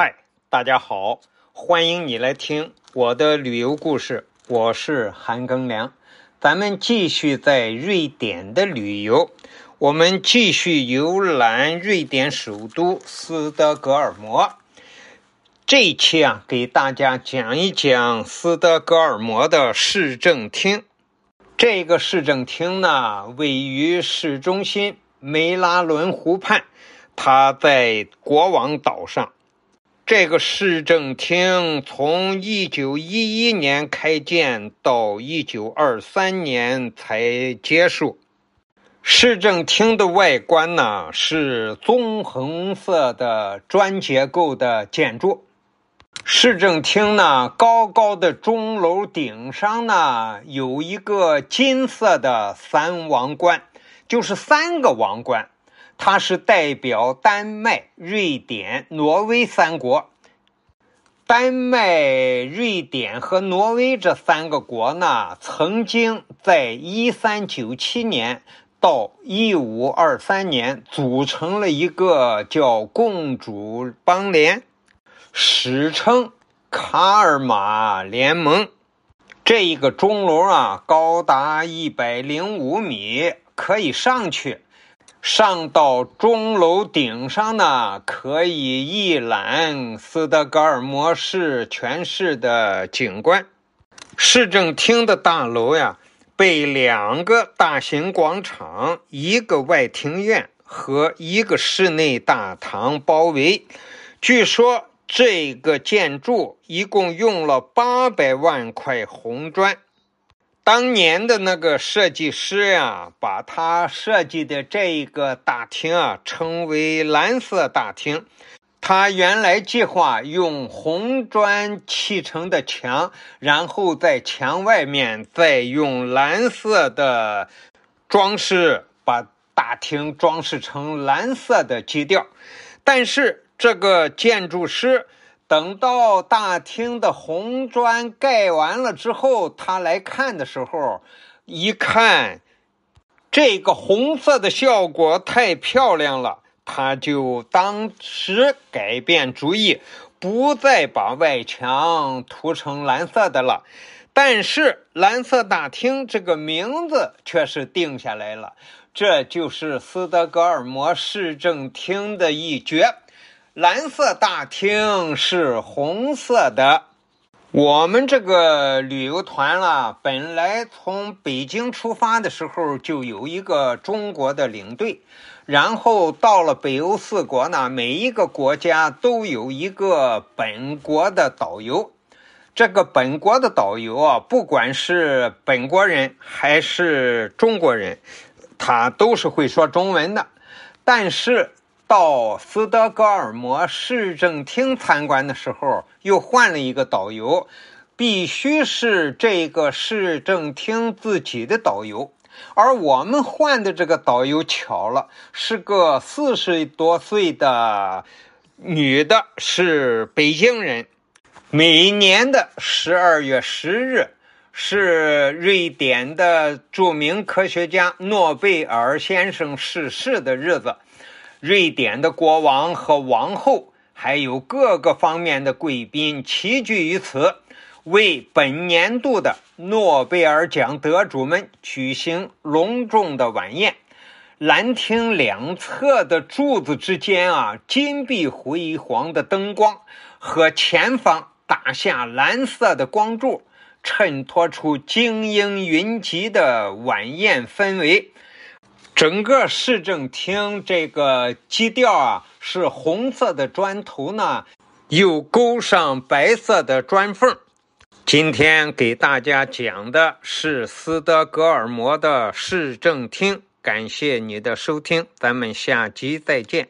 嗨，大家好，欢迎你来听我的旅游故事。我是韩庚良，咱们继续在瑞典的旅游。我们继续游览瑞典首都斯德哥尔摩。这一期啊，给大家讲一讲斯德哥尔摩的市政厅。这个市政厅呢，位于市中心梅拉伦湖畔，它在国王岛上。这个市政厅从一九一一年开建到一九二三年才结束。市政厅的外观呢是棕红色的砖结构的建筑。市政厅呢高高的钟楼顶上呢有一个金色的三王冠，就是三个王冠。它是代表丹麦、瑞典、挪威三国。丹麦、瑞典和挪威这三个国呢，曾经在1397年到1523年组成了一个叫共主邦联，史称卡尔马联盟。这一个钟楼啊，高达105米，可以上去。上到钟楼顶上呢，可以一览斯德哥尔摩市全市的景观。市政厅的大楼呀，被两个大型广场、一个外庭院和一个室内大堂包围。据说这个建筑一共用了八百万块红砖。当年的那个设计师呀，把他设计的这一个大厅啊称为蓝色大厅。他原来计划用红砖砌成的墙，然后在墙外面再用蓝色的装饰，把大厅装饰成蓝色的基调。但是这个建筑师。等到大厅的红砖盖完了之后，他来看的时候，一看这个红色的效果太漂亮了，他就当时改变主意，不再把外墙涂成蓝色的了。但是“蓝色大厅”这个名字却是定下来了，这就是斯德哥尔摩市政厅的一绝。蓝色大厅是红色的。我们这个旅游团啦，本来从北京出发的时候就有一个中国的领队，然后到了北欧四国呢，每一个国家都有一个本国的导游。这个本国的导游啊，不管是本国人还是中国人，他都是会说中文的，但是。到斯德哥尔摩市政厅参观的时候，又换了一个导游，必须是这个市政厅自己的导游。而我们换的这个导游巧了，是个四十多岁的女的，是北京人。每年的十二月十日是瑞典的著名科学家诺贝尔先生逝世的日子。瑞典的国王和王后，还有各个方面的贵宾齐聚于此，为本年度的诺贝尔奖得主们举行隆重的晚宴。兰厅两侧的柱子之间啊，金碧辉煌的灯光和前方打下蓝色的光柱，衬托出精英云集的晚宴氛围。整个市政厅这个基调啊，是红色的砖头呢，又勾上白色的砖缝。今天给大家讲的是斯德哥尔摩的市政厅，感谢你的收听，咱们下集再见。